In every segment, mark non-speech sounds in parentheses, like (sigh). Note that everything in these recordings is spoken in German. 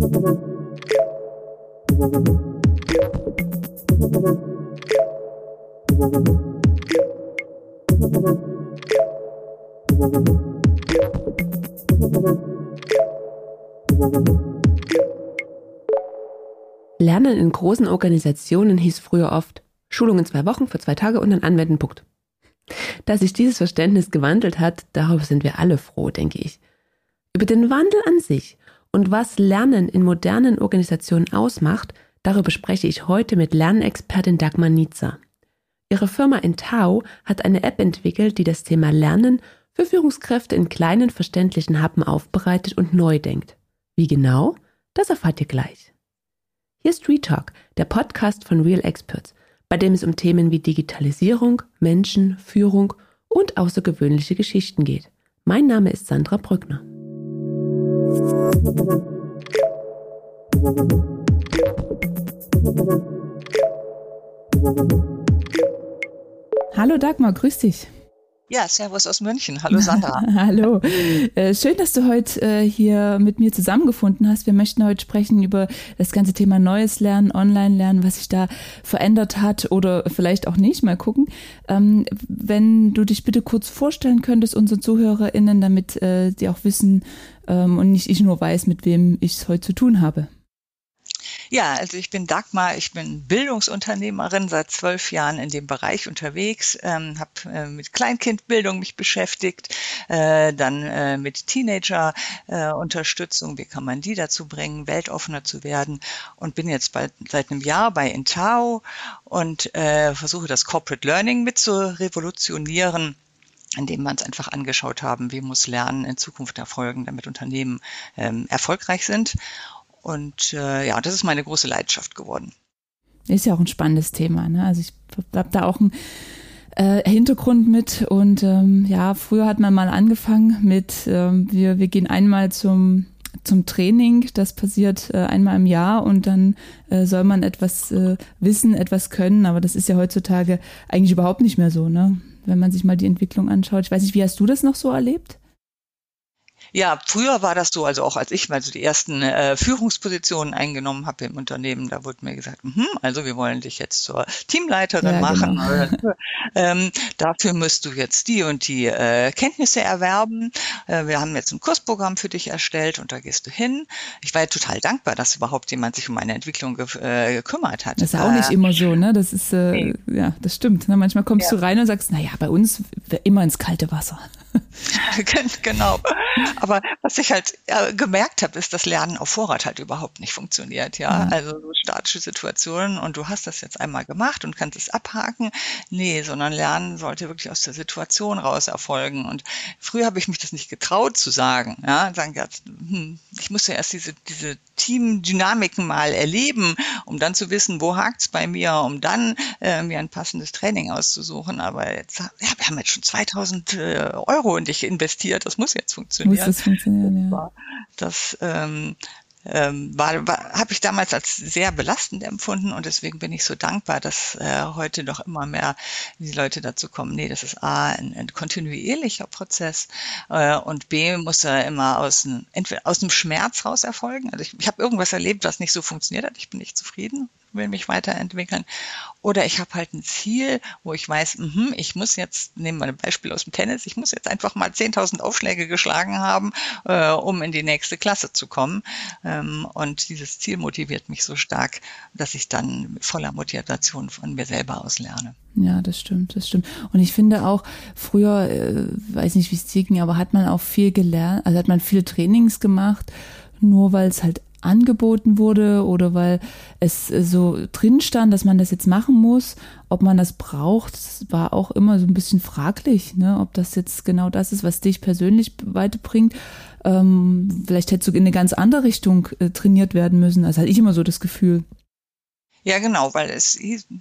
Lernen in großen Organisationen hieß früher oft Schulung in zwei Wochen für zwei Tage und dann anwenden, Punkt. Dass sich dieses Verständnis gewandelt hat, darauf sind wir alle froh, denke ich. Über den Wandel an sich und was Lernen in modernen Organisationen ausmacht, darüber spreche ich heute mit Lernexpertin Dagmar Nietzer. Ihre Firma Entau hat eine App entwickelt, die das Thema Lernen für Führungskräfte in kleinen verständlichen Happen aufbereitet und neu denkt. Wie genau? Das erfahrt ihr gleich. Hier ist Retalk, der Podcast von Real Experts, bei dem es um Themen wie Digitalisierung, Menschen, Führung und außergewöhnliche Geschichten geht. Mein Name ist Sandra Brückner. Hallo Dagmar, grüß dich. Ja, Servus aus München. Hallo (laughs) Sandra. Hallo. Äh, schön, dass du heute äh, hier mit mir zusammengefunden hast. Wir möchten heute sprechen über das ganze Thema Neues Lernen, Online-Lernen, was sich da verändert hat oder vielleicht auch nicht. Mal gucken. Ähm, wenn du dich bitte kurz vorstellen könntest, unsere ZuhörerInnen, damit äh, die auch wissen ähm, und nicht ich nur weiß, mit wem ich es heute zu tun habe. Ja, also ich bin Dagmar, ich bin Bildungsunternehmerin, seit zwölf Jahren in dem Bereich unterwegs, ähm, habe äh, mit Kleinkindbildung mich beschäftigt, äh, dann äh, mit Teenager-Unterstützung, äh, wie kann man die dazu bringen, weltoffener zu werden und bin jetzt bald, seit einem Jahr bei Intao und äh, versuche das Corporate Learning mit zu revolutionieren indem wir uns einfach angeschaut haben, wie muss Lernen in Zukunft erfolgen, damit Unternehmen ähm, erfolgreich sind. Und äh, ja, das ist meine große Leidenschaft geworden. Ist ja auch ein spannendes Thema. Ne? Also ich habe da auch einen äh, Hintergrund mit. Und ähm, ja, früher hat man mal angefangen mit, ähm, wir, wir gehen einmal zum zum Training, das passiert äh, einmal im Jahr und dann äh, soll man etwas äh, wissen, etwas können, aber das ist ja heutzutage eigentlich überhaupt nicht mehr so, ne? Wenn man sich mal die Entwicklung anschaut. Ich weiß nicht, wie hast du das noch so erlebt? Ja, früher war das so, also auch als ich mal so die ersten äh, Führungspositionen eingenommen habe im Unternehmen, da wurde mir gesagt, mh, also wir wollen dich jetzt zur Teamleiterin ja, machen. Genau. (laughs) ähm, dafür musst du jetzt die und die äh, Kenntnisse erwerben. Äh, wir haben jetzt ein Kursprogramm für dich erstellt und da gehst du hin. Ich war ja total dankbar, dass überhaupt jemand sich um meine Entwicklung ge äh, gekümmert hat. Das ist auch nicht immer so, ne? Das ist, äh, nee. ja, das stimmt. Ne? Manchmal kommst ja. du rein und sagst, naja, bei uns immer ins kalte Wasser. (laughs) genau. Aber was ich halt äh, gemerkt habe, ist, dass Lernen auf Vorrat halt überhaupt nicht funktioniert. Ja, mhm. also so statische Situationen und du hast das jetzt einmal gemacht und kannst es abhaken. Nee, sondern Lernen sollte wirklich aus der Situation raus erfolgen. Und früher habe ich mich das nicht getraut zu sagen. Ja, sagen, ja, hm, ich muss ja erst diese, diese Teamdynamiken mal erleben, um dann zu wissen, wo hakt's bei mir, um dann äh, mir ein passendes Training auszusuchen. Aber jetzt, ja, wir haben jetzt schon 2000 äh, Euro in dich investiert. Das muss jetzt funktionieren. Das funktionieren, ja. Das ähm, ähm, war, war habe ich damals als sehr belastend empfunden und deswegen bin ich so dankbar, dass äh, heute noch immer mehr die Leute dazu kommen, nee, das ist A, ein, ein kontinuierlicher Prozess äh, und B, muss er immer aus, ein, entweder aus einem Schmerz raus erfolgen. Also ich, ich habe irgendwas erlebt, was nicht so funktioniert hat, ich bin nicht zufrieden will mich weiterentwickeln. Oder ich habe halt ein Ziel, wo ich weiß, mh, ich muss jetzt, nehmen wir ein Beispiel aus dem Tennis, ich muss jetzt einfach mal 10.000 Aufschläge geschlagen haben, äh, um in die nächste Klasse zu kommen. Ähm, und dieses Ziel motiviert mich so stark, dass ich dann voller Motivation von mir selber aus lerne. Ja, das stimmt, das stimmt. Und ich finde auch, früher, äh, weiß nicht, wie es ging, aber hat man auch viel gelernt, also hat man viele Trainings gemacht, nur weil es halt angeboten wurde oder weil es so drin stand, dass man das jetzt machen muss. Ob man das braucht, das war auch immer so ein bisschen fraglich, ne? ob das jetzt genau das ist, was dich persönlich weiterbringt. Ähm, vielleicht hättest du in eine ganz andere Richtung äh, trainiert werden müssen. Das hatte ich immer so das Gefühl. Ja, genau, weil es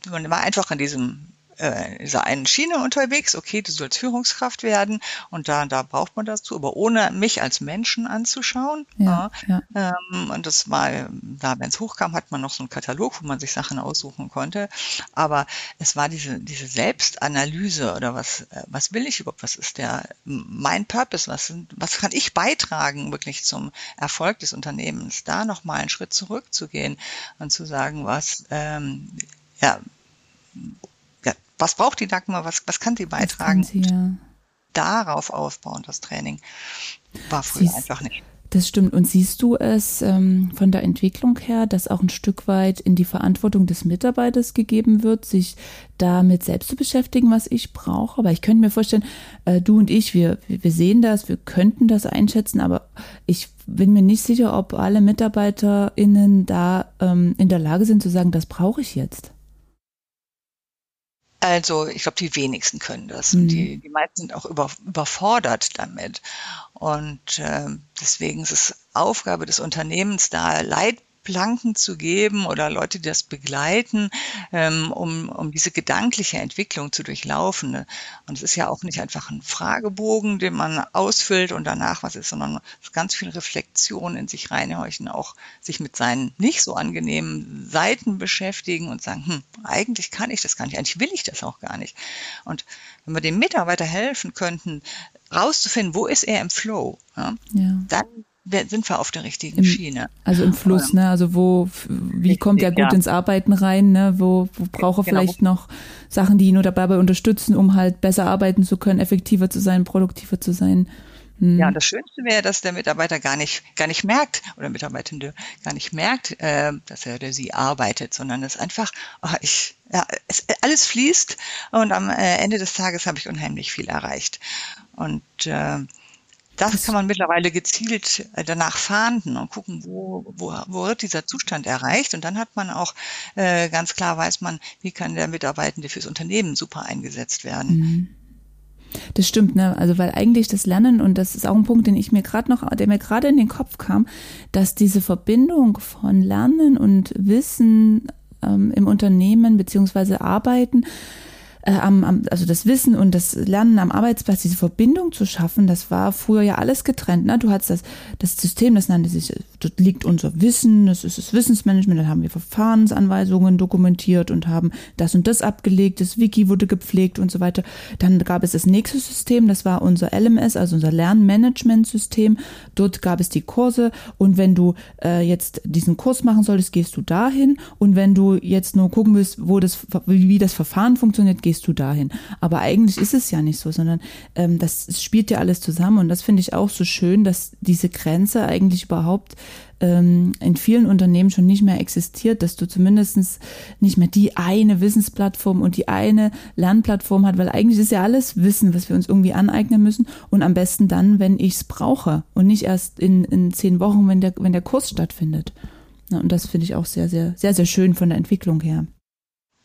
man war einfach an diesem äh, in dieser einen Schiene unterwegs, okay, du sollst Führungskraft werden und da, da braucht man dazu, aber ohne mich als Menschen anzuschauen. Ja, ja. Ähm, und das war, da, wenn es hochkam, hat man noch so einen Katalog, wo man sich Sachen aussuchen konnte. Aber es war diese, diese Selbstanalyse oder was, äh, was will ich überhaupt, was ist der, mein Purpose, was, was kann ich beitragen wirklich zum Erfolg des Unternehmens, da nochmal einen Schritt zurückzugehen und zu sagen, was, ähm, ja, ja, was braucht die Dagmar, was, was kann sie beitragen? Kann sie, ja. Darauf aufbauen, das Training. War früher einfach nicht. Das stimmt. Und siehst du es ähm, von der Entwicklung her, dass auch ein Stück weit in die Verantwortung des Mitarbeiters gegeben wird, sich damit selbst zu beschäftigen, was ich brauche? Aber ich könnte mir vorstellen, äh, du und ich, wir, wir sehen das, wir könnten das einschätzen, aber ich bin mir nicht sicher, ob alle MitarbeiterInnen da ähm, in der Lage sind zu sagen, das brauche ich jetzt. Also ich glaube, die wenigsten können das. Mhm. Die, die meisten sind auch über, überfordert damit. Und äh, deswegen ist es Aufgabe des Unternehmens, da Leitbilder Planken zu geben oder Leute, die das begleiten, ähm, um, um diese gedankliche Entwicklung zu durchlaufen. Ne? Und es ist ja auch nicht einfach ein Fragebogen, den man ausfüllt und danach was ist, sondern ganz viel Reflexion in sich reinhorchen, auch sich mit seinen nicht so angenehmen Seiten beschäftigen und sagen, hm, eigentlich kann ich das gar nicht, eigentlich will ich das auch gar nicht. Und wenn wir dem Mitarbeiter helfen könnten, rauszufinden, wo ist er im Flow, ja, ja. dann sind wir auf der richtigen Im, Schiene. Also im Fluss, ne? Also wo, wie kommt er gut ja. ins Arbeiten rein, ne? Wo, wo braucht er genau. vielleicht noch Sachen, die ihn nur dabei unterstützen, um halt besser arbeiten zu können, effektiver zu sein, produktiver zu sein. Hm. Ja, und das Schönste wäre, dass der Mitarbeiter gar nicht, gar nicht merkt, oder Mitarbeitende gar nicht merkt, äh, dass er oder sie arbeitet, sondern es einfach, oh, ich, ja, es, alles fließt und am äh, Ende des Tages habe ich unheimlich viel erreicht. Und äh, das kann man mittlerweile gezielt äh, danach fahnden und gucken, wo, wo, wo wird dieser Zustand erreicht. Und dann hat man auch äh, ganz klar, weiß man, wie kann der Mitarbeitende fürs Unternehmen super eingesetzt werden. Mhm. Das stimmt, ne? Also weil eigentlich das Lernen und das ist auch ein Punkt, den ich mir gerade noch, der mir gerade in den Kopf kam, dass diese Verbindung von Lernen und Wissen ähm, im Unternehmen beziehungsweise Arbeiten äh, am, am, also das Wissen und das Lernen am Arbeitsplatz, diese Verbindung zu schaffen, das war früher ja alles getrennt. Ne? Du hattest das, das System, das nannte sich, dort liegt unser Wissen, das ist das Wissensmanagement, dann haben wir Verfahrensanweisungen dokumentiert und haben das und das abgelegt, das Wiki wurde gepflegt und so weiter. Dann gab es das nächste System, das war unser LMS, also unser Lernmanagementsystem. Dort gab es die Kurse und wenn du äh, jetzt diesen Kurs machen solltest, gehst du dahin und wenn du jetzt nur gucken willst, wo das, wie das Verfahren funktioniert, gehst du dahin. Aber eigentlich ist es ja nicht so, sondern ähm, das spielt ja alles zusammen und das finde ich auch so schön, dass diese Grenze eigentlich überhaupt ähm, in vielen Unternehmen schon nicht mehr existiert, dass du zumindest nicht mehr die eine Wissensplattform und die eine Lernplattform hat, weil eigentlich ist ja alles Wissen, was wir uns irgendwie aneignen müssen und am besten dann, wenn ich es brauche und nicht erst in, in zehn Wochen, wenn der, wenn der Kurs stattfindet. Und das finde ich auch sehr, sehr, sehr, sehr schön von der Entwicklung her.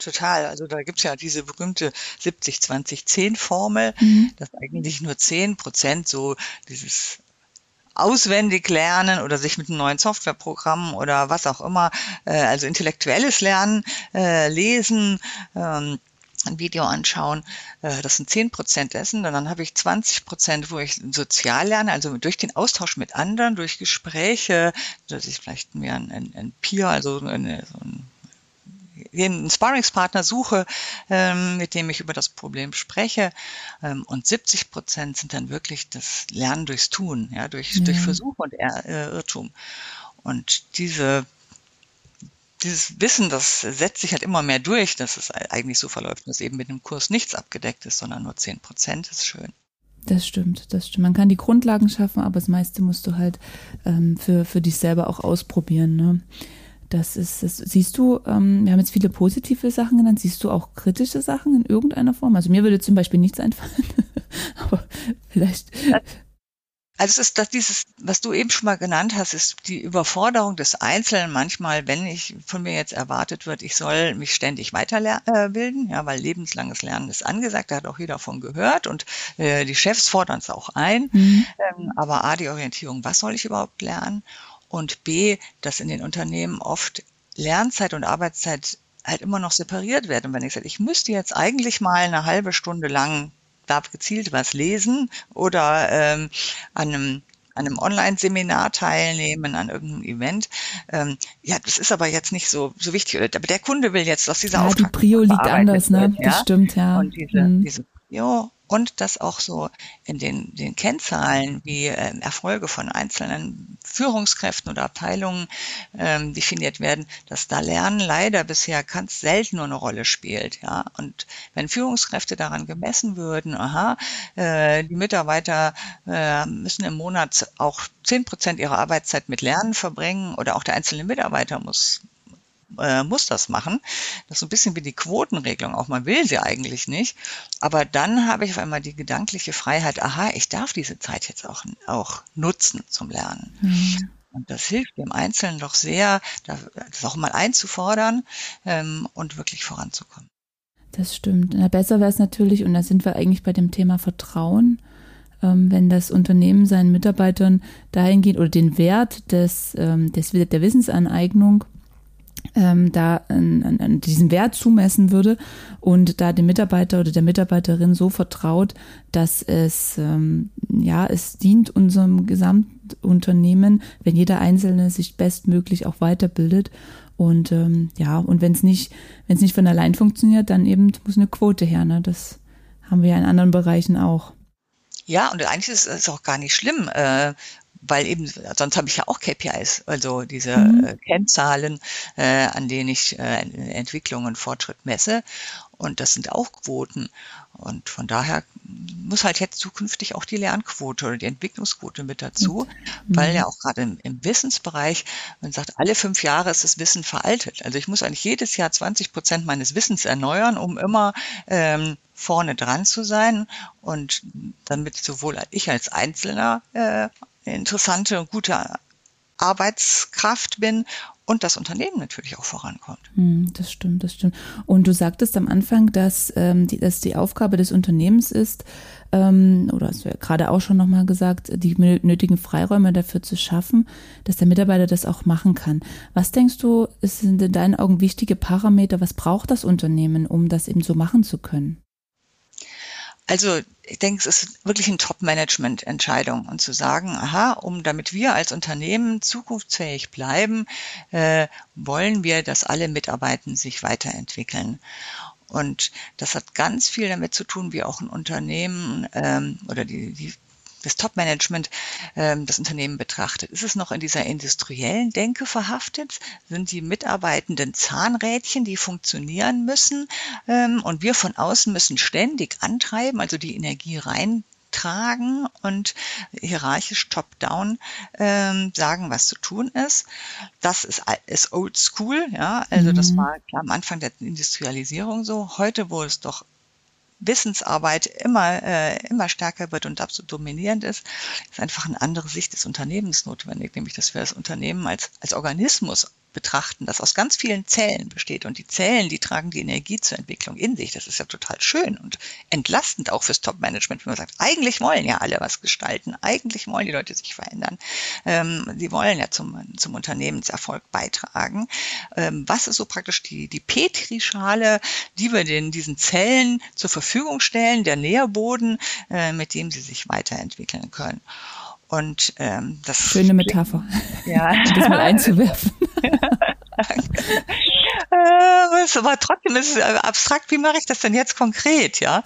Total. Also da gibt's ja diese berühmte 70-20-10-Formel, mhm. dass eigentlich nur 10 Prozent so dieses auswendig lernen oder sich mit einem neuen Softwareprogramm oder was auch immer, äh, also intellektuelles Lernen, äh, lesen, ähm, ein Video anschauen, äh, das sind 10 Prozent dessen. Und dann habe ich 20 Prozent, wo ich sozial lerne, also durch den Austausch mit anderen, durch Gespräche, dass ich vielleicht mir ein, ein, ein Peer, also eine, so ein einen Sparringspartner suche, ähm, mit dem ich über das Problem spreche. Ähm, und 70 Prozent sind dann wirklich das Lernen durchs Tun, ja, durch, ja. durch Versuch und äh, Irrtum. Und diese dieses Wissen, das setzt sich halt immer mehr durch, dass es eigentlich so verläuft, dass eben mit dem Kurs nichts abgedeckt ist, sondern nur 10 Prozent ist schön. Das stimmt, das stimmt. Man kann die Grundlagen schaffen, aber das meiste musst du halt ähm, für, für dich selber auch ausprobieren. Ne? Das ist, das siehst du, ähm, wir haben jetzt viele positive Sachen genannt, siehst du auch kritische Sachen in irgendeiner Form? Also mir würde zum Beispiel nichts einfallen, (laughs) aber vielleicht. Also es ist das dieses, was du eben schon mal genannt hast, ist die Überforderung des Einzelnen manchmal, wenn ich von mir jetzt erwartet wird, ich soll mich ständig weiterbilden, ja, weil lebenslanges Lernen ist angesagt, da hat auch jeder von gehört und äh, die Chefs fordern es auch ein. Mhm. Ähm, aber A, die Orientierung, was soll ich überhaupt lernen? Und B, dass in den Unternehmen oft Lernzeit und Arbeitszeit halt immer noch separiert werden. Und wenn ich sage, ich müsste jetzt eigentlich mal eine halbe Stunde lang darf gezielt was lesen oder ähm, an einem an einem Online-Seminar teilnehmen, an irgendeinem Event. Ähm, ja, das ist aber jetzt nicht so, so wichtig. Aber der Kunde will jetzt, dass dieser ja, Auftrag die Prio liegt anders, ne? Ja? Das stimmt, ja. Und diese, mhm. diese Prio und das auch so in den, den Kennzahlen wie äh, Erfolge von einzelnen Führungskräften oder Abteilungen ähm, definiert werden, dass da Lernen leider bisher ganz selten nur eine Rolle spielt. Ja? Und wenn Führungskräfte daran gemessen würden, aha, äh, die Mitarbeiter äh, müssen im Monat auch zehn Prozent ihrer Arbeitszeit mit Lernen verbringen oder auch der einzelne Mitarbeiter muss äh, muss das machen. Das ist so ein bisschen wie die Quotenregelung auch. Man will sie eigentlich nicht. Aber dann habe ich auf einmal die gedankliche Freiheit, aha, ich darf diese Zeit jetzt auch, auch nutzen zum Lernen. Mhm. Und das hilft dem Einzelnen doch sehr, das auch mal einzufordern ähm, und wirklich voranzukommen. Das stimmt. Na, besser wäre es natürlich, und da sind wir eigentlich bei dem Thema Vertrauen, ähm, wenn das Unternehmen seinen Mitarbeitern dahingehend oder den Wert des, ähm, des, der Wissensaneignung ähm, da an, an diesen Wert zumessen würde und da dem Mitarbeiter oder der Mitarbeiterin so vertraut, dass es ähm, ja es dient unserem Gesamtunternehmen, wenn jeder Einzelne sich bestmöglich auch weiterbildet und ähm, ja und wenn es nicht wenn es nicht von allein funktioniert, dann eben muss eine Quote her. Ne? Das haben wir ja in anderen Bereichen auch. Ja, und eigentlich ist es auch gar nicht schlimm. Äh, weil eben, sonst habe ich ja auch KPIs, also diese mhm. äh, Kennzahlen, äh, an denen ich äh, Entwicklung und Fortschritt messe. Und das sind auch Quoten. Und von daher muss halt jetzt zukünftig auch die Lernquote oder die Entwicklungsquote mit dazu, mhm. weil ja auch gerade im, im, Wissensbereich, man sagt, alle fünf Jahre ist das Wissen veraltet. Also ich muss eigentlich jedes Jahr 20 Prozent meines Wissens erneuern, um immer ähm, vorne dran zu sein und damit sowohl ich als Einzelner äh, interessante und gute Arbeitskraft bin und das Unternehmen natürlich auch vorankommt. Hm, das stimmt, das stimmt. Und du sagtest am Anfang, dass, ähm, die, dass die Aufgabe des Unternehmens ist, ähm, oder hast du ja gerade auch schon nochmal gesagt, die nötigen Freiräume dafür zu schaffen, dass der Mitarbeiter das auch machen kann. Was denkst du, sind in deinen Augen wichtige Parameter? Was braucht das Unternehmen, um das eben so machen zu können? Also ich denke, es ist wirklich eine Top-Management-Entscheidung und zu sagen, aha, um damit wir als Unternehmen zukunftsfähig bleiben, äh, wollen wir, dass alle Mitarbeitenden sich weiterentwickeln. Und das hat ganz viel damit zu tun, wie auch ein Unternehmen ähm, oder die, die das Top-Management ähm, das Unternehmen betrachtet. Ist es noch in dieser industriellen Denke verhaftet? Sind die Mitarbeitenden Zahnrädchen, die funktionieren müssen? Ähm, und wir von außen müssen ständig antreiben, also die Energie rein tragen und hierarchisch top-down ähm, sagen, was zu tun ist. Das ist, ist old school, ja. Also mhm. das war klar am Anfang der Industrialisierung so. Heute, wo es doch Wissensarbeit immer, äh, immer stärker wird und absolut dominierend ist, ist einfach eine andere Sicht des Unternehmens notwendig, nämlich dass wir das Unternehmen als, als Organismus betrachten, das aus ganz vielen Zellen besteht. Und die Zellen, die tragen die Energie zur Entwicklung in sich. Das ist ja total schön und entlastend auch fürs Top-Management, wenn man sagt, eigentlich wollen ja alle was gestalten, eigentlich wollen die Leute sich verändern. Ähm, sie wollen ja zum, zum Unternehmenserfolg beitragen. Ähm, was ist so praktisch die, die Petrischale, die wir den, diesen Zellen zur Verfügung stellen, der Nährboden, äh, mit dem sie sich weiterentwickeln können. Und ähm, das schöne Metapher. Ja, (laughs) das mal einzuwerfen. (laughs) (laughs) äh, aber trotzdem ist es abstrakt. Wie mache ich das denn jetzt konkret, ja?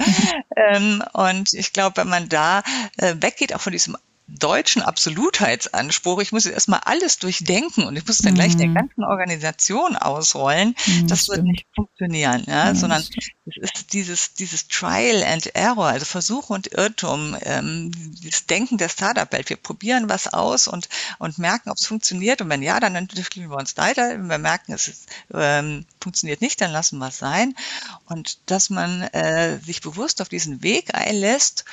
ähm, und ich glaube, wenn man da äh, weggeht, auch von diesem deutschen Absolutheitsanspruch, ich muss erstmal alles durchdenken und ich muss dann gleich der mhm. ganzen Organisation ausrollen, mhm, das stimmt. wird nicht funktionieren, ja, ja sondern es ist dieses, dieses Trial and Error, also Versuch und Irrtum, ähm, das Denken der Startup-Welt. Wir probieren was aus und, und merken, ob es funktioniert und wenn ja, dann entwickeln wir uns weiter. Wenn wir merken, es ist, ähm, funktioniert nicht, dann lassen wir es sein und dass man äh, sich bewusst auf diesen Weg einlässt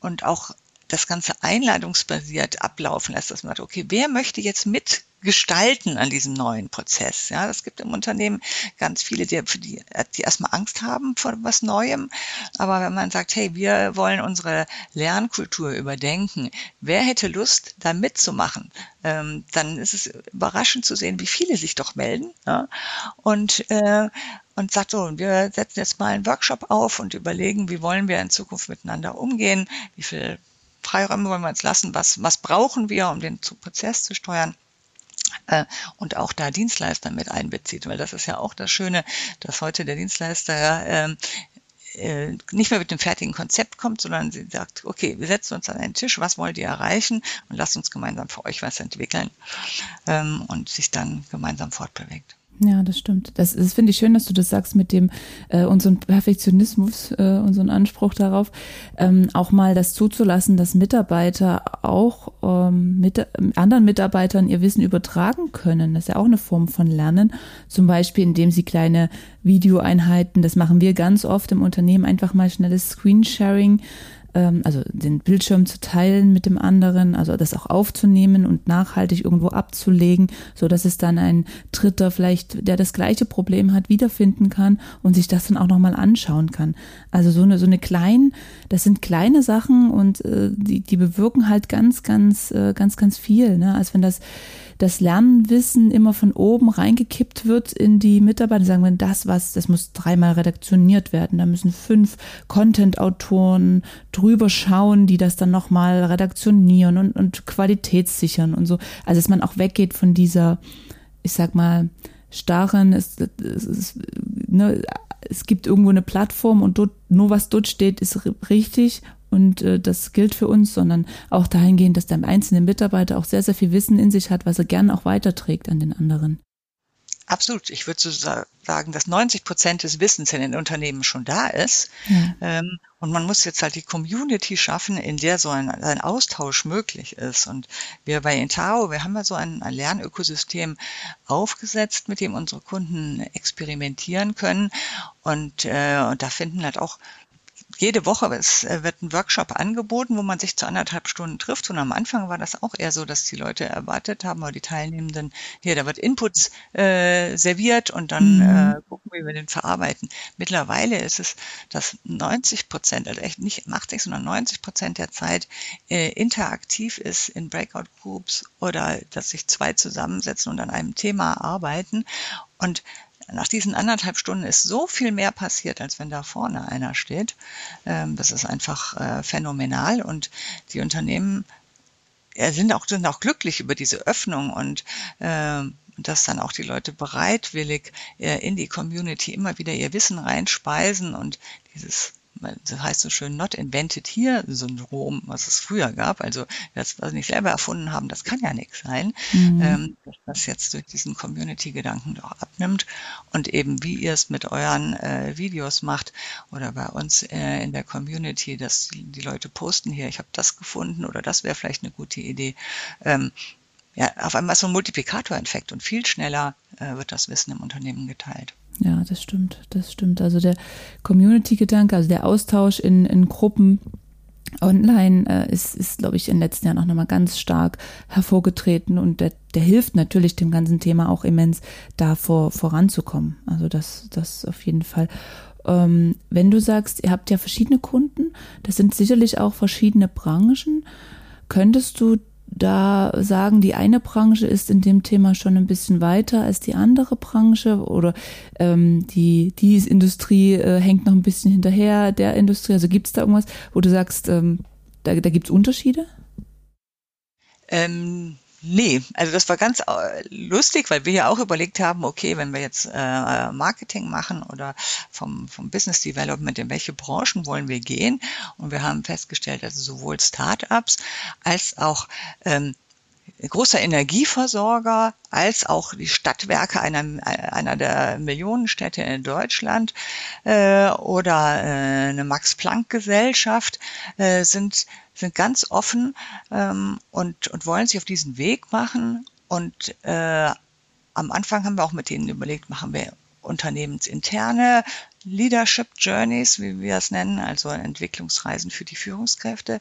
und auch das Ganze einladungsbasiert ablaufen lässt, dass man sagt, okay, wer möchte jetzt mit gestalten an diesem neuen Prozess. Ja, es gibt im Unternehmen ganz viele, die, die, die erstmal Angst haben vor was Neuem. Aber wenn man sagt, hey, wir wollen unsere Lernkultur überdenken, wer hätte Lust, da mitzumachen? Ähm, dann ist es überraschend zu sehen, wie viele sich doch melden. Ja? Und äh, und sagt so, wir setzen jetzt mal einen Workshop auf und überlegen, wie wollen wir in Zukunft miteinander umgehen, wie viel Freiräume wollen wir uns lassen, was, was brauchen wir, um den Prozess zu steuern äh, und auch da Dienstleister mit einbezieht, weil das ist ja auch das Schöne, dass heute der Dienstleister ähm, äh, nicht mehr mit dem fertigen Konzept kommt, sondern sie sagt, okay, wir setzen uns an einen Tisch, was wollt ihr erreichen und lasst uns gemeinsam für euch was entwickeln ähm, und sich dann gemeinsam fortbewegt. Ja, das stimmt. Das, das finde ich schön, dass du das sagst mit dem äh, unseren Perfektionismus, äh, unseren Anspruch darauf, ähm, auch mal das zuzulassen, dass Mitarbeiter auch ähm, mit anderen Mitarbeitern ihr Wissen übertragen können. Das ist ja auch eine Form von Lernen. Zum Beispiel, indem sie kleine Videoeinheiten, das machen wir ganz oft im Unternehmen, einfach mal schnelles Screensharing also den Bildschirm zu teilen mit dem anderen, also das auch aufzunehmen und nachhaltig irgendwo abzulegen, so dass es dann ein Dritter vielleicht, der das gleiche Problem hat, wiederfinden kann und sich das dann auch nochmal anschauen kann. Also so eine, so eine kleinen, das sind kleine Sachen und äh, die, die bewirken halt ganz, ganz, äh, ganz, ganz viel. Ne? Als wenn das das Lernwissen immer von oben reingekippt wird in die Mitarbeiter. Sagen wir, das was, das muss dreimal redaktioniert werden. Da müssen fünf Content-Autoren drüber schauen, die das dann nochmal redaktionieren und, und qualitätssichern und so. Also dass man auch weggeht von dieser, ich sag mal, starren, es, es, es, ne, es gibt irgendwo eine Plattform und dort, nur was dort steht, ist richtig und äh, das gilt für uns, sondern auch dahingehend, dass der einzelne Mitarbeiter auch sehr, sehr viel Wissen in sich hat, was er gerne auch weiterträgt an den anderen. Absolut. Ich würde so sagen, dass 90 Prozent des Wissens in den Unternehmen schon da ist. Ja. Ähm, und man muss jetzt halt die Community schaffen, in der so ein, ein Austausch möglich ist. Und wir bei Intao, wir haben ja so ein, ein Lernökosystem aufgesetzt, mit dem unsere Kunden experimentieren können. Und, äh, und da finden halt auch jede Woche es äh, wird ein Workshop angeboten, wo man sich zu anderthalb Stunden trifft. Und am Anfang war das auch eher so, dass die Leute erwartet haben, oder die Teilnehmenden, hier, da wird Inputs äh, serviert und dann mhm. äh, gucken, wie wir den verarbeiten. Mittlerweile ist es, dass 90 Prozent, also echt nicht 80, sondern 90 Prozent der Zeit äh, interaktiv ist in Breakout Groups oder dass sich zwei zusammensetzen und an einem Thema arbeiten. Und nach diesen anderthalb Stunden ist so viel mehr passiert, als wenn da vorne einer steht. Ähm, das ist einfach äh, phänomenal und die Unternehmen sind auch, sind auch glücklich über diese Öffnung und äh, dass dann auch die Leute bereitwillig äh, in die Community immer wieder ihr Wissen reinspeisen und dieses das heißt so schön Not Invented Here Syndrom, was es früher gab. Also das, was wir nicht selber erfunden haben, das kann ja nichts sein. Mhm. Ähm, dass das jetzt durch diesen Community-Gedanken doch abnimmt und eben wie ihr es mit euren äh, Videos macht oder bei uns äh, in der Community, dass die, die, Leute posten hier, ich habe das gefunden oder das wäre vielleicht eine gute Idee. Ähm, ja, auf einmal ist so ein Multiplikatoreffekt und viel schneller äh, wird das Wissen im Unternehmen geteilt. Ja, das stimmt, das stimmt. Also der Community-Gedanke, also der Austausch in, in Gruppen online äh, ist, ist glaube ich, in den letzten Jahren auch nochmal ganz stark hervorgetreten und der, der hilft natürlich dem ganzen Thema auch immens, da vor, voranzukommen. Also das, das auf jeden Fall. Ähm, wenn du sagst, ihr habt ja verschiedene Kunden, das sind sicherlich auch verschiedene Branchen, könntest du da sagen, die eine Branche ist in dem Thema schon ein bisschen weiter als die andere Branche oder ähm, die, die Industrie äh, hängt noch ein bisschen hinterher der Industrie. Also gibt es da irgendwas, wo du sagst, ähm, da, da gibt es Unterschiede? Ähm, Nee, also das war ganz äh, lustig, weil wir ja auch überlegt haben, okay, wenn wir jetzt äh, Marketing machen oder vom, vom Business Development, in welche Branchen wollen wir gehen? Und wir haben festgestellt, also sowohl Startups als auch ähm, großer Energieversorger als auch die Stadtwerke einer, einer der Millionenstädte in Deutschland äh, oder äh, eine Max-Planck-Gesellschaft äh, sind, sind ganz offen ähm, und, und wollen sich auf diesen Weg machen. Und äh, am Anfang haben wir auch mit denen überlegt, machen wir unternehmensinterne Leadership Journeys, wie wir es nennen, also Entwicklungsreisen für die Führungskräfte.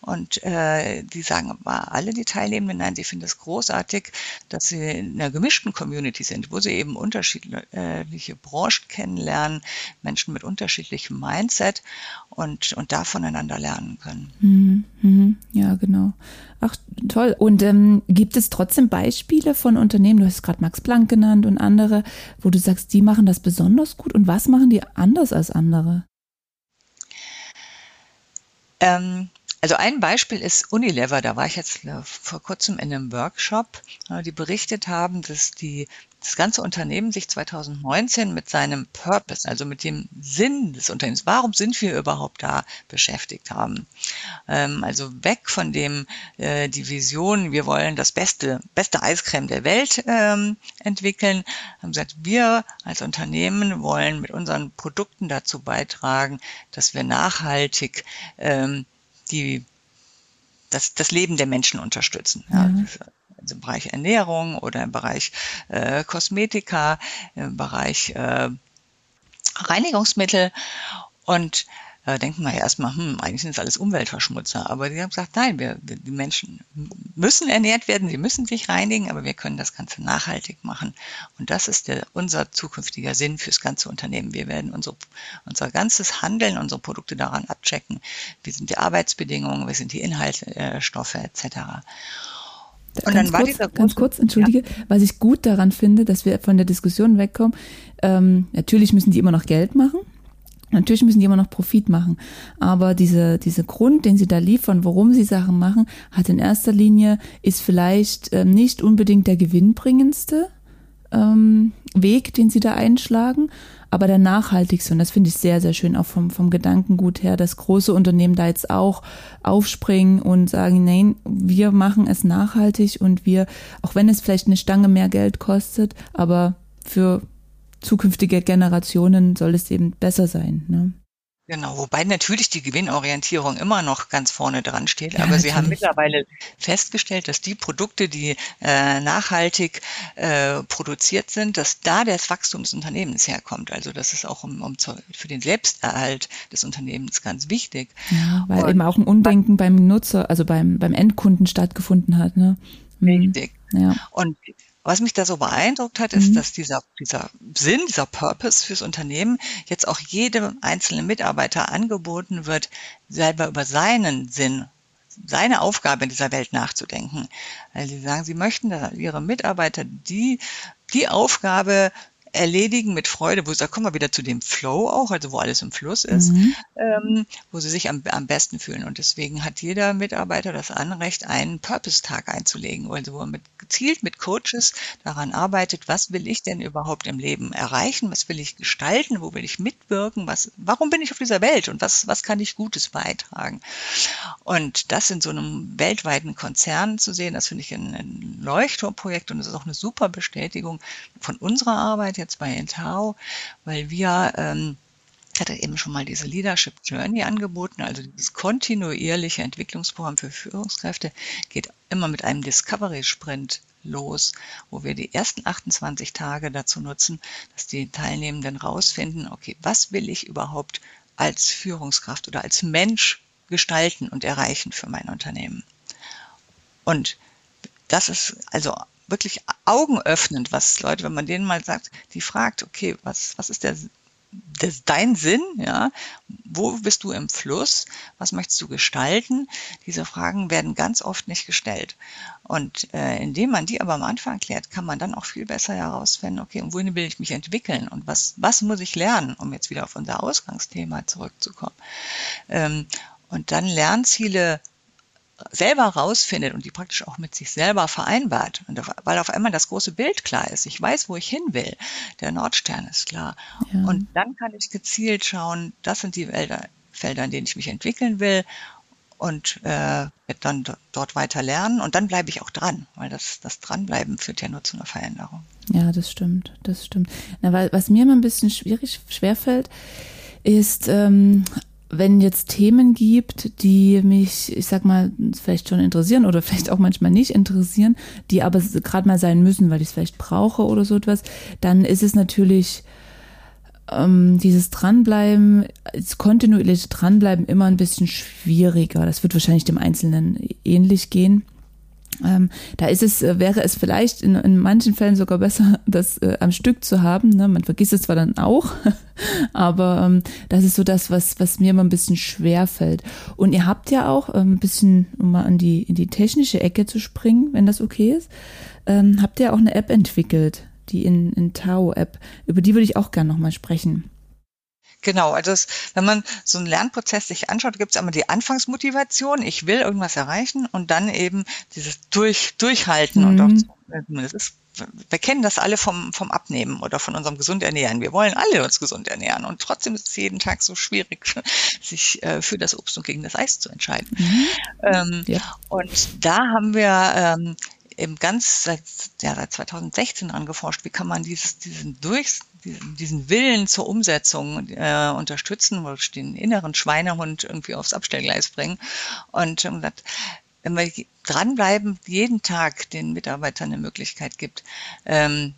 Und äh, die sagen aber alle die Teilnehmenden, nein, sie finden es großartig, dass sie in einer gemischten Community sind, wo sie eben unterschiedliche Branchen kennenlernen, Menschen mit unterschiedlichem Mindset und, und da voneinander lernen können. Mhm, mhm, ja, genau. Ach, toll. Und ähm, gibt es trotzdem Beispiele von Unternehmen, du hast gerade Max Planck genannt und andere, wo du sagst, die machen das besonders gut und was machen die anders als andere? Ähm, also ein Beispiel ist Unilever, da war ich jetzt äh, vor kurzem in einem Workshop, äh, die berichtet haben, dass die, das ganze Unternehmen sich 2019 mit seinem Purpose, also mit dem Sinn des Unternehmens, warum sind wir überhaupt da, beschäftigt haben. Ähm, also weg von dem, äh, die Vision, wir wollen das beste, beste Eiscreme der Welt ähm, entwickeln, haben gesagt, wir als Unternehmen wollen mit unseren Produkten dazu beitragen, dass wir nachhaltig ähm, die, das, das Leben der Menschen unterstützen. Ja. ja. Also im Bereich Ernährung oder im Bereich äh, Kosmetika, im Bereich äh, Reinigungsmittel. Und äh, denken wir ja erstmal, hm, eigentlich sind es alles Umweltverschmutzer. Aber die haben gesagt, nein, wir, die Menschen müssen ernährt werden, sie müssen sich reinigen, aber wir können das Ganze nachhaltig machen. Und das ist der, unser zukünftiger Sinn fürs ganze Unternehmen. Wir werden unsere, unser ganzes Handeln, unsere Produkte daran abchecken. Wie sind die Arbeitsbedingungen, wie sind die Inhaltsstoffe äh, etc. Und ganz dann war kurz, dieser ganz kurz, entschuldige, ja. was ich gut daran finde, dass wir von der Diskussion wegkommen. Ähm, natürlich müssen die immer noch Geld machen. Natürlich müssen die immer noch Profit machen, aber diese, diese Grund, den sie da liefern, warum sie Sachen machen, hat in erster Linie, ist vielleicht ähm, nicht unbedingt der gewinnbringendste ähm, Weg, den sie da einschlagen, aber der nachhaltigste. Und das finde ich sehr, sehr schön, auch vom, vom Gedankengut her, dass große Unternehmen da jetzt auch aufspringen und sagen, nein, wir machen es nachhaltig und wir, auch wenn es vielleicht eine Stange mehr Geld kostet, aber für zukünftige Generationen soll es eben besser sein. Ne? Genau, wobei natürlich die Gewinnorientierung immer noch ganz vorne dran steht. Ja, aber natürlich. Sie haben mittlerweile festgestellt, dass die Produkte, die äh, nachhaltig äh, produziert sind, dass da das Wachstum des Unternehmens herkommt. Also das ist auch um, um für den Selbsterhalt des Unternehmens ganz wichtig. Ja, weil Und, eben auch ein Undenken beim Nutzer, also beim, beim Endkunden stattgefunden hat. Ne? Mhm. Richtig. Ja. Und was mich da so beeindruckt hat, ist, mhm. dass dieser, dieser Sinn, dieser Purpose fürs Unternehmen jetzt auch jedem einzelnen Mitarbeiter angeboten wird, selber über seinen Sinn seine Aufgabe in dieser Welt nachzudenken. Also sie sagen, sie möchten ihre Mitarbeiter die, die Aufgabe erledigen mit Freude, wo da kommen wir wieder zu dem Flow auch, also wo alles im Fluss ist, mhm. ähm, wo sie sich am, am besten fühlen. Und deswegen hat jeder Mitarbeiter das Anrecht, einen Purpose-Tag einzulegen, also wo er mit, gezielt mit Coaches daran arbeitet, was will ich denn überhaupt im Leben erreichen, was will ich gestalten, wo will ich mitwirken, was, warum bin ich auf dieser Welt und was, was kann ich Gutes beitragen. Und das in so einem weltweiten Konzern zu sehen, das finde ich ein, ein Leuchtturmprojekt und das ist auch eine super Bestätigung von unserer Arbeit jetzt bei Entau, weil wir ähm, hatte eben schon mal diese Leadership Journey angeboten, also dieses kontinuierliche Entwicklungsprogramm für Führungskräfte geht immer mit einem Discovery Sprint los, wo wir die ersten 28 Tage dazu nutzen, dass die Teilnehmenden rausfinden, okay, was will ich überhaupt als Führungskraft oder als Mensch gestalten und erreichen für mein Unternehmen. Und das ist also wirklich augenöffnend, was Leute, wenn man denen mal sagt, die fragt, okay, was, was ist der, der, dein Sinn, ja, wo bist du im Fluss, was möchtest du gestalten? Diese Fragen werden ganz oft nicht gestellt. Und äh, indem man die aber am Anfang klärt, kann man dann auch viel besser herausfinden, okay, und wohin will ich mich entwickeln und was, was muss ich lernen, um jetzt wieder auf unser Ausgangsthema zurückzukommen. Ähm, und dann Lernziele selber rausfindet und die praktisch auch mit sich selber vereinbart, und weil auf einmal das große Bild klar ist. Ich weiß, wo ich hin will. Der Nordstern ist klar. Ja. Und dann kann ich gezielt schauen, das sind die Felder, Felder, in denen ich mich entwickeln will und äh, dann dort weiter lernen und dann bleibe ich auch dran, weil das, das Dranbleiben führt ja nur zu einer Veränderung. Ja, das stimmt, das stimmt. Na, weil, was mir immer ein bisschen schwierig, schwerfällt, ist ähm, wenn jetzt Themen gibt, die mich, ich sag mal, vielleicht schon interessieren oder (laughs) vielleicht auch manchmal nicht interessieren, die aber gerade mal sein müssen, weil ich es vielleicht brauche oder so etwas, dann ist es natürlich ähm, dieses Dranbleiben, das kontinuierliche Dranbleiben immer ein bisschen schwieriger. Das wird wahrscheinlich dem Einzelnen ähnlich gehen. Ähm, da ist es, äh, wäre es vielleicht in, in manchen Fällen sogar besser, (laughs) das äh, am Stück zu haben. Ne? Man vergisst es zwar dann auch, (laughs) aber ähm, das ist so das, was, was mir immer ein bisschen schwer fällt. Und ihr habt ja auch ähm, ein bisschen, um mal an die, in die technische Ecke zu springen, wenn das okay ist, ähm, habt ihr auch eine App entwickelt, die in, in Tao-App. Über die würde ich auch gerne nochmal sprechen. Genau, also es, wenn man so einen Lernprozess sich anschaut, gibt es einmal die Anfangsmotivation, ich will irgendwas erreichen und dann eben dieses Durch, Durchhalten mhm. und auch, das ist, wir kennen das alle vom, vom Abnehmen oder von unserem gesund ernähren. Wir wollen alle uns gesund ernähren und trotzdem ist es jeden Tag so schwierig, (laughs) sich äh, für das Obst und gegen das Eis zu entscheiden. Mhm. Ähm, ja. Und da haben wir ähm, eben ganz seit, ja, seit 2016 dran geforscht, wie kann man dieses, diesen Durch, diesen, Willen zur Umsetzung äh, unterstützen, wo ich den inneren Schweinehund irgendwie aufs Abstellgleis bringen. Und ähm, das, wenn wir dranbleiben, jeden Tag den Mitarbeitern eine Möglichkeit gibt, ähm,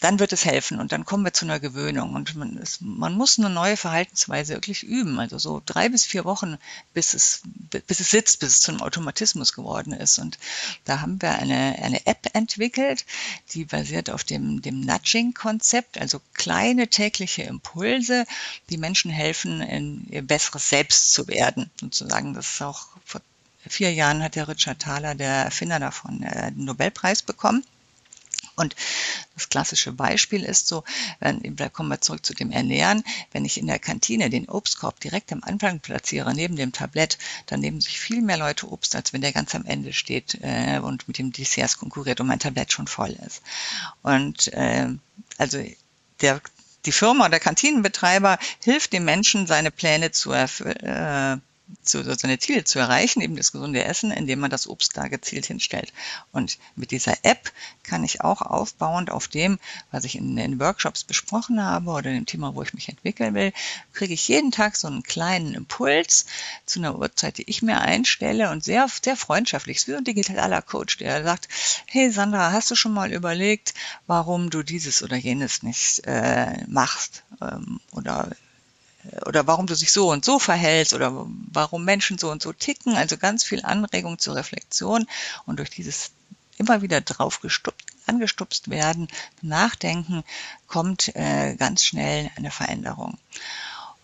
dann wird es helfen und dann kommen wir zu einer Gewöhnung. Und man, ist, man muss eine neue Verhaltensweise wirklich üben. Also so drei bis vier Wochen, bis es, bis es sitzt, bis es zu einem Automatismus geworden ist. Und da haben wir eine, eine App entwickelt, die basiert auf dem, dem Nudging-Konzept, also kleine tägliche Impulse, die Menschen helfen, in ihr besseres Selbst zu werden. Sozusagen, das ist auch vor vier Jahren hat der Richard Thaler, der Erfinder davon, äh, den Nobelpreis bekommen. Und das klassische Beispiel ist so, wenn, da kommen wir zurück zu dem Ernähren, wenn ich in der Kantine den Obstkorb direkt am Anfang platziere, neben dem Tablett, dann nehmen sich viel mehr Leute Obst, als wenn der ganz am Ende steht äh, und mit dem Desserts konkurriert und mein Tablett schon voll ist. Und äh, also der die Firma oder Kantinenbetreiber hilft dem Menschen, seine Pläne zu erfüllen. Äh, zu, seine Ziele zu erreichen, eben das gesunde Essen, indem man das Obst da gezielt hinstellt. Und mit dieser App kann ich auch aufbauend auf dem, was ich in den Workshops besprochen habe oder dem Thema, wo ich mich entwickeln will, kriege ich jeden Tag so einen kleinen Impuls zu einer Uhrzeit, die ich mir einstelle und sehr, sehr freundschaftlich, wie ein digitaler Coach, der sagt, hey Sandra, hast du schon mal überlegt, warum du dieses oder jenes nicht äh, machst ähm, oder oder warum du dich so und so verhältst oder warum Menschen so und so ticken. Also ganz viel Anregung zur Reflexion und durch dieses immer wieder drauf gestupst, angestupst werden, nachdenken, kommt äh, ganz schnell eine Veränderung.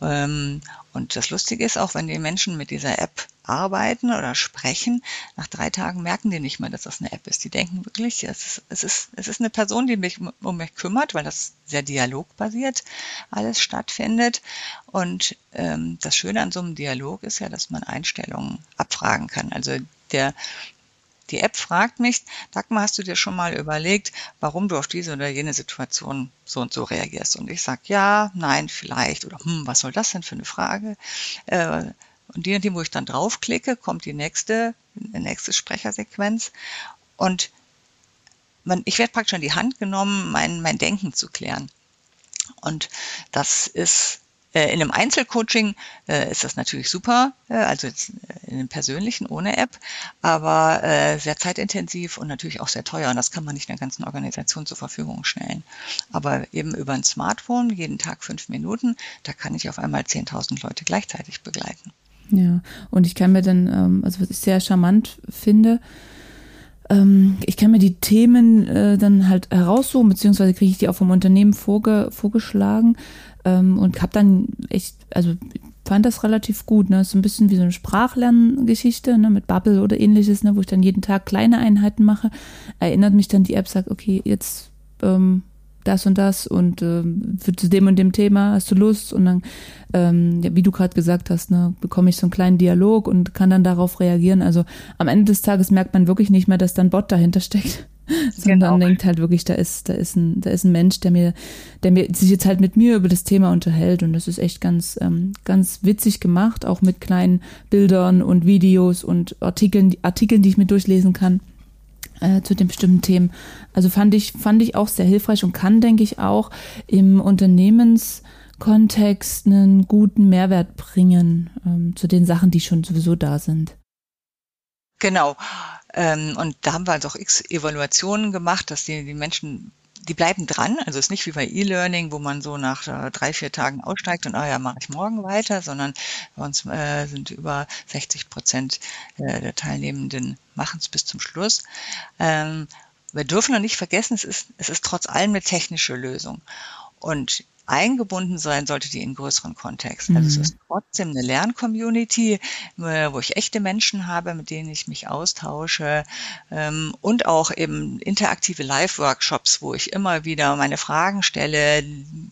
Ähm, und das Lustige ist auch, wenn die Menschen mit dieser App arbeiten oder sprechen, nach drei Tagen merken die nicht mehr, dass das eine App ist. Die denken wirklich, es ist, es ist, es ist eine Person, die mich um mich kümmert, weil das sehr dialogbasiert alles stattfindet. Und ähm, das Schöne an so einem Dialog ist ja, dass man Einstellungen abfragen kann. Also der die App fragt mich, Dagmar, hast du dir schon mal überlegt, warum du auf diese oder jene Situation so und so reagierst? Und ich sage ja, nein, vielleicht oder hm, was soll das denn für eine Frage? Äh, und je nachdem, wo ich dann draufklicke, kommt die nächste, die nächste Sprechersequenz. Und man, ich werde praktisch an die Hand genommen, mein, mein Denken zu klären. Und das ist äh, in einem Einzelcoaching äh, ist das natürlich super, äh, also jetzt in einem persönlichen ohne App, aber sehr zeitintensiv und natürlich auch sehr teuer. Und das kann man nicht einer ganzen Organisation zur Verfügung stellen. Aber eben über ein Smartphone, jeden Tag fünf Minuten, da kann ich auf einmal 10.000 Leute gleichzeitig begleiten. Ja, und ich kann mir dann, ähm, also was ich sehr charmant finde, ähm, ich kann mir die Themen dann halt heraussuchen, beziehungsweise kriege ich die auch vom Unternehmen vorge vorgeschlagen ähm, und habe dann echt, also fand das relativ gut. Ne? So ein bisschen wie so eine Sprachlerngeschichte ne? mit Bubble oder ähnliches, ne? wo ich dann jeden Tag kleine Einheiten mache. Erinnert mich dann die App, sagt, okay, jetzt ähm, das und das und ähm, für zu dem und dem Thema hast du Lust und dann, ähm, ja, wie du gerade gesagt hast, ne, bekomme ich so einen kleinen Dialog und kann dann darauf reagieren. Also am Ende des Tages merkt man wirklich nicht mehr, dass da ein Bot dahinter steckt, (laughs) sondern genau. denkt halt wirklich, da ist, da ist ein, da ist ein Mensch, der mir, der mir sich jetzt halt mit mir über das Thema unterhält und das ist echt ganz, ähm, ganz witzig gemacht, auch mit kleinen Bildern und Videos und Artikeln, Artikeln, die ich mir durchlesen kann äh, zu den bestimmten Themen. Also fand ich, fand ich auch sehr hilfreich und kann, denke ich, auch im Unternehmenskontext einen guten Mehrwert bringen ähm, zu den Sachen, die schon sowieso da sind. Genau. Ähm, und da haben wir also auch x Evaluationen gemacht, dass die, die Menschen die bleiben dran. Also es ist nicht wie bei E-Learning, wo man so nach äh, drei, vier Tagen aussteigt und, ah ja, mache ich morgen weiter, sondern bei uns äh, sind über 60 Prozent äh, der Teilnehmenden machen es bis zum Schluss. Ähm, wir dürfen noch nicht vergessen, es ist, es ist trotz allem eine technische Lösung. Und eingebunden sein sollte die in größeren Kontext. Also es mhm. ist trotzdem eine Lerncommunity, äh, wo ich echte Menschen habe, mit denen ich mich austausche ähm, und auch eben interaktive Live-Workshops, wo ich immer wieder meine Fragen stelle,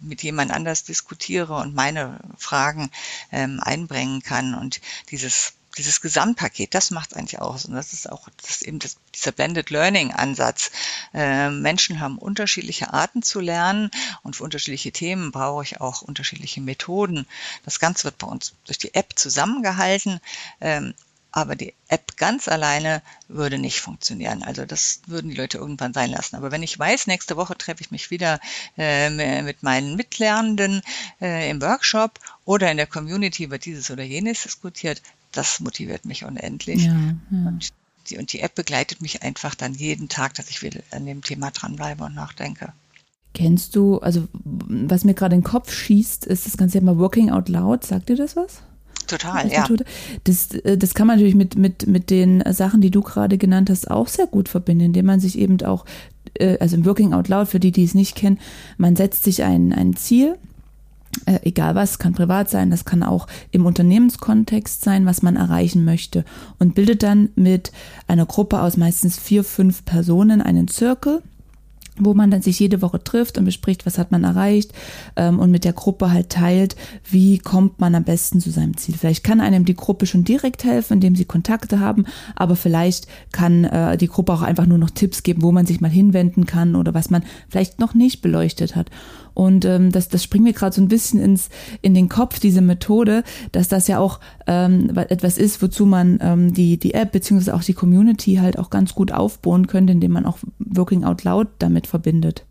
mit jemand anders diskutiere und meine Fragen ähm, einbringen kann und dieses dieses Gesamtpaket, das macht eigentlich aus. Und das ist auch das ist eben das, dieser Blended Learning Ansatz. Äh, Menschen haben unterschiedliche Arten zu lernen und für unterschiedliche Themen brauche ich auch unterschiedliche Methoden. Das Ganze wird bei uns durch die App zusammengehalten. Ähm, aber die App ganz alleine würde nicht funktionieren. Also das würden die Leute irgendwann sein lassen. Aber wenn ich weiß, nächste Woche treffe ich mich wieder äh, mit meinen Mitlernenden äh, im Workshop oder in der Community wird dieses oder jenes diskutiert, das motiviert mich unendlich. Ja, ja. Und, die, und die App begleitet mich einfach dann jeden Tag, dass ich wieder an dem Thema dranbleibe und nachdenke. Kennst du, also was mir gerade in den Kopf schießt, ist das ganze Thema Working Out Loud. Sagt dir das was? Total, ja. Das, äh, das kann man natürlich mit, mit, mit den Sachen, die du gerade genannt hast, auch sehr gut verbinden, indem man sich eben auch, äh, also im Working Out Loud, für die, die es nicht kennen, man setzt sich ein, ein Ziel, äh, egal was, kann privat sein, das kann auch im Unternehmenskontext sein, was man erreichen möchte und bildet dann mit einer Gruppe aus meistens vier, fünf Personen einen Zirkel wo man dann sich jede Woche trifft und bespricht, was hat man erreicht ähm, und mit der Gruppe halt teilt, wie kommt man am besten zu seinem Ziel. Vielleicht kann einem die Gruppe schon direkt helfen, indem sie Kontakte haben, aber vielleicht kann äh, die Gruppe auch einfach nur noch Tipps geben, wo man sich mal hinwenden kann oder was man vielleicht noch nicht beleuchtet hat. Und ähm, das, das springt mir gerade so ein bisschen ins, in den Kopf, diese Methode, dass das ja auch ähm, etwas ist, wozu man ähm, die, die App beziehungsweise auch die Community halt auch ganz gut aufbauen könnte, indem man auch Working Out Loud damit verbindet.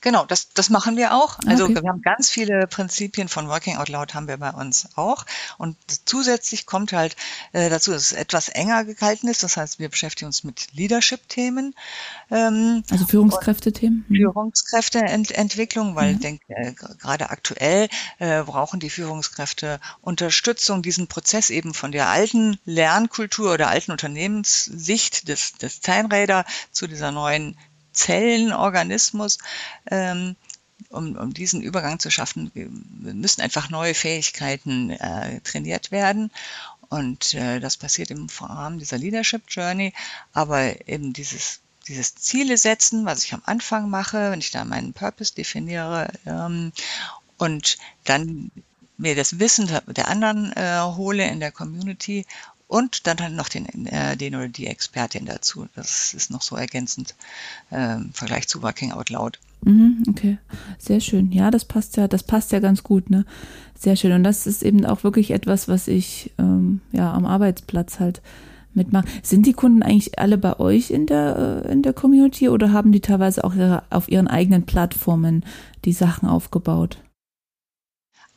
Genau, das, das machen wir auch. Also okay. wir haben ganz viele Prinzipien von Working Out Loud haben wir bei uns auch. Und zusätzlich kommt halt äh, dazu, dass es etwas enger gehalten ist. Das heißt, wir beschäftigen uns mit Leadership-Themen. Ähm, also Führungskräfte-Themen? Mhm. Führungskräfteentwicklung, weil mhm. ich denke, äh, gerade aktuell äh, brauchen die Führungskräfte Unterstützung, diesen Prozess eben von der alten Lernkultur oder alten Unternehmenssicht des, des Zahnräder zu dieser neuen Zellenorganismus, ähm, um, um diesen Übergang zu schaffen, müssen einfach neue Fähigkeiten äh, trainiert werden. Und äh, das passiert im Rahmen dieser Leadership Journey. Aber eben dieses, dieses Ziele setzen, was ich am Anfang mache, wenn ich da meinen Purpose definiere ähm, und dann mir das Wissen der anderen äh, hole in der Community und dann halt noch den, äh, den oder die Expertin dazu. Das ist noch so ergänzend äh, im Vergleich zu Working Out Loud. Mhm, okay, sehr schön. Ja, das passt ja, das passt ja ganz gut, ne? Sehr schön. Und das ist eben auch wirklich etwas, was ich ähm, ja am Arbeitsplatz halt mitmache. Sind die Kunden eigentlich alle bei euch in der äh, in der Community oder haben die teilweise auch ihre, auf ihren eigenen Plattformen die Sachen aufgebaut?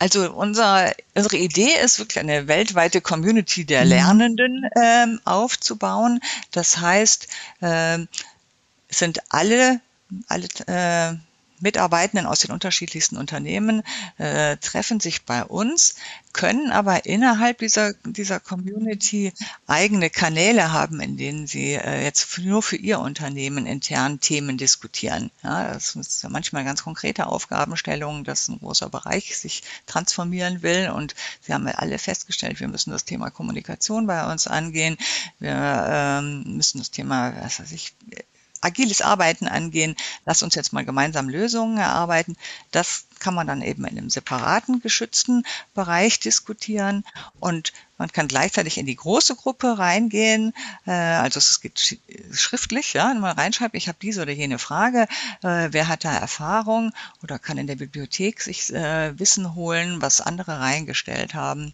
Also unser, unsere Idee ist wirklich eine weltweite Community der mhm. Lernenden ähm, aufzubauen. Das heißt, es sind alle, alle äh, Mitarbeitenden aus den unterschiedlichsten Unternehmen äh, treffen sich bei uns, können aber innerhalb dieser, dieser Community eigene Kanäle haben, in denen sie äh, jetzt nur für ihr Unternehmen intern Themen diskutieren. Ja, das ja manchmal ganz konkrete Aufgabenstellungen, dass ein großer Bereich sich transformieren will und sie haben alle festgestellt, wir müssen das Thema Kommunikation bei uns angehen, wir ähm, müssen das Thema, was weiß ich, agiles Arbeiten angehen, lass uns jetzt mal gemeinsam Lösungen erarbeiten. Das kann man dann eben in einem separaten, geschützten Bereich diskutieren und man kann gleichzeitig in die große Gruppe reingehen. Äh, also es geht schriftlich, ja, wenn man reinschreibt, ich habe diese oder jene Frage, äh, wer hat da Erfahrung oder kann in der Bibliothek sich äh, Wissen holen, was andere reingestellt haben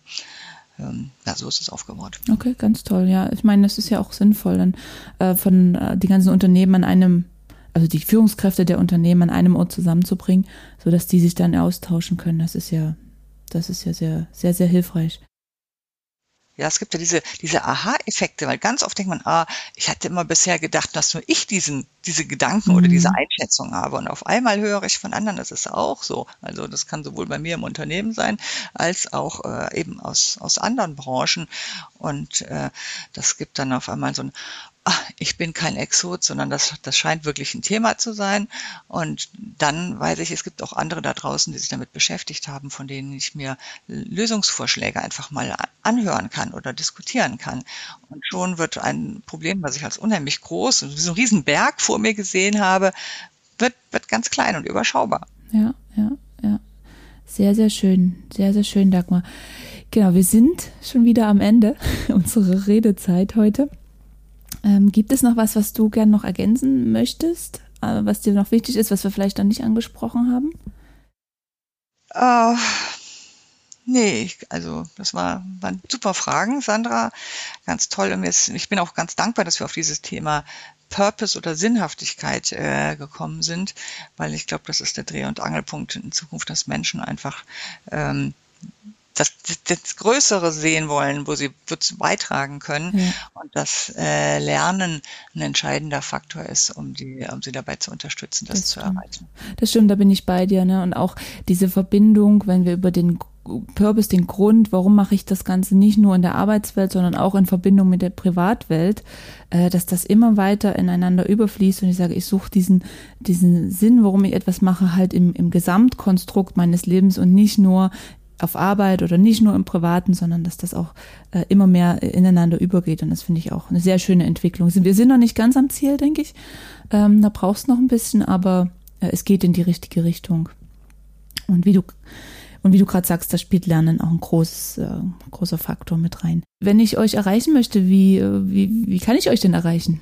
ähm, ja, so ist es aufgebaut. Okay, ganz toll. Ja, ich meine, das ist ja auch sinnvoll, dann äh, von äh, die ganzen Unternehmen an einem, also die Führungskräfte der Unternehmen an einem Ort zusammenzubringen, sodass die sich dann austauschen können. Das ist ja, das ist ja sehr, sehr, sehr hilfreich. Ja, es gibt ja diese, diese Aha-Effekte, weil ganz oft denkt man, ah, ich hatte immer bisher gedacht, dass nur ich diesen, diese Gedanken mhm. oder diese mhm. Einschätzung habe. Und auf einmal höre ich von anderen, das ist auch so. Also das kann sowohl bei mir im Unternehmen sein, als auch äh, eben aus, aus anderen Branchen. Und äh, das gibt dann auf einmal so ein, ich bin kein Exot, sondern das, das scheint wirklich ein Thema zu sein. Und dann weiß ich, es gibt auch andere da draußen, die sich damit beschäftigt haben, von denen ich mir Lösungsvorschläge einfach mal anhören kann oder diskutieren kann. Und schon wird ein Problem, was ich als unheimlich groß, wie so ein Riesenberg vor mir gesehen habe, wird, wird ganz klein und überschaubar. Ja, ja, ja. Sehr, sehr schön. Sehr, sehr schön, Dagmar. Genau, wir sind schon wieder am Ende (laughs) unserer Redezeit heute. Ähm, gibt es noch was, was du gern noch ergänzen möchtest, äh, was dir noch wichtig ist, was wir vielleicht noch nicht angesprochen haben? Uh, nee, also das war, waren super Fragen, Sandra. Ganz toll. Und jetzt, ich bin auch ganz dankbar, dass wir auf dieses Thema Purpose oder Sinnhaftigkeit äh, gekommen sind, weil ich glaube, das ist der Dreh- und Angelpunkt in Zukunft, dass Menschen einfach ähm, das, das Größere sehen wollen, wo sie wozu beitragen können ja. und das äh, Lernen ein entscheidender Faktor ist, um die, um sie dabei zu unterstützen, das, das zu stimmt. erreichen. Das stimmt, da bin ich bei dir, ne? Und auch diese Verbindung, wenn wir über den Purpose, den Grund, warum mache ich das Ganze nicht nur in der Arbeitswelt, sondern auch in Verbindung mit der Privatwelt, äh, dass das immer weiter ineinander überfließt und ich sage, ich suche diesen, diesen Sinn, warum ich etwas mache, halt im, im Gesamtkonstrukt meines Lebens und nicht nur auf Arbeit oder nicht nur im Privaten, sondern dass das auch äh, immer mehr ineinander übergeht. Und das finde ich auch eine sehr schöne Entwicklung. Wir sind noch nicht ganz am Ziel, denke ich. Ähm, da brauchst noch ein bisschen, aber äh, es geht in die richtige Richtung. Und wie du und wie du gerade sagst, da spielt Lernen auch ein großes, äh, großer Faktor mit rein. Wenn ich euch erreichen möchte, wie, äh, wie, wie kann ich euch denn erreichen?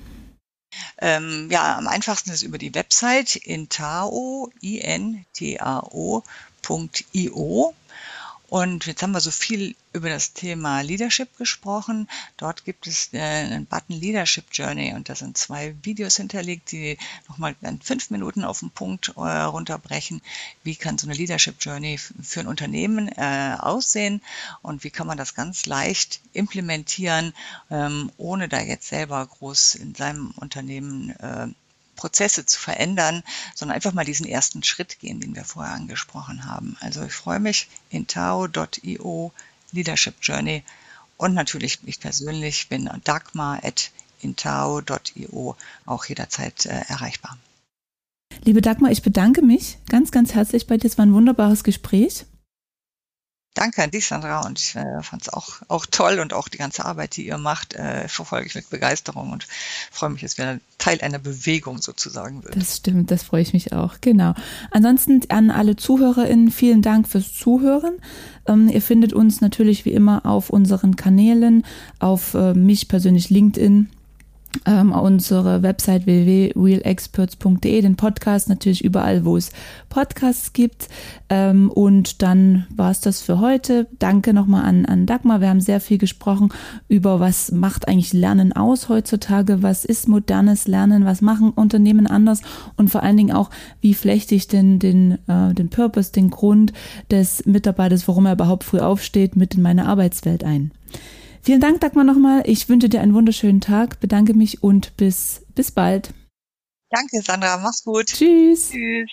Ähm, ja, am einfachsten ist über die Website intao, I-N-T-A-O.io. Und jetzt haben wir so viel über das Thema Leadership gesprochen. Dort gibt es äh, einen Button Leadership Journey und da sind zwei Videos hinterlegt, die nochmal in fünf Minuten auf den Punkt äh, runterbrechen. Wie kann so eine Leadership Journey für ein Unternehmen äh, aussehen und wie kann man das ganz leicht implementieren, ähm, ohne da jetzt selber groß in seinem Unternehmen Prozesse zu verändern, sondern einfach mal diesen ersten Schritt gehen, den wir vorher angesprochen haben. Also ich freue mich in tao.io Leadership Journey und natürlich ich persönlich bin dagmar.intao.io auch jederzeit äh, erreichbar. Liebe Dagmar, ich bedanke mich ganz, ganz herzlich bei dir. Es war ein wunderbares Gespräch. Danke an dich, Sandra, und ich äh, fand es auch, auch toll und auch die ganze Arbeit, die ihr macht, äh, verfolge ich mit Begeisterung und freue mich, dass wir Teil einer Bewegung sozusagen sind. Das stimmt, das freue ich mich auch, genau. Ansonsten an alle ZuhörerInnen, vielen Dank fürs Zuhören. Ähm, ihr findet uns natürlich wie immer auf unseren Kanälen, auf äh, mich persönlich LinkedIn, ähm, unsere Website www.realexperts.de, den Podcast natürlich überall, wo es Podcasts gibt. Ähm, und dann war es das für heute. Danke nochmal an, an Dagmar. Wir haben sehr viel gesprochen über, was macht eigentlich Lernen aus heutzutage, was ist modernes Lernen, was machen Unternehmen anders und vor allen Dingen auch, wie flechte ich denn den, äh, den Purpose, den Grund des Mitarbeiters, warum er überhaupt früh aufsteht, mit in meine Arbeitswelt ein. Vielen Dank, Dagmar, nochmal. Ich wünsche dir einen wunderschönen Tag, bedanke mich und bis, bis bald. Danke, Sandra. Mach's gut. Tschüss. Tschüss.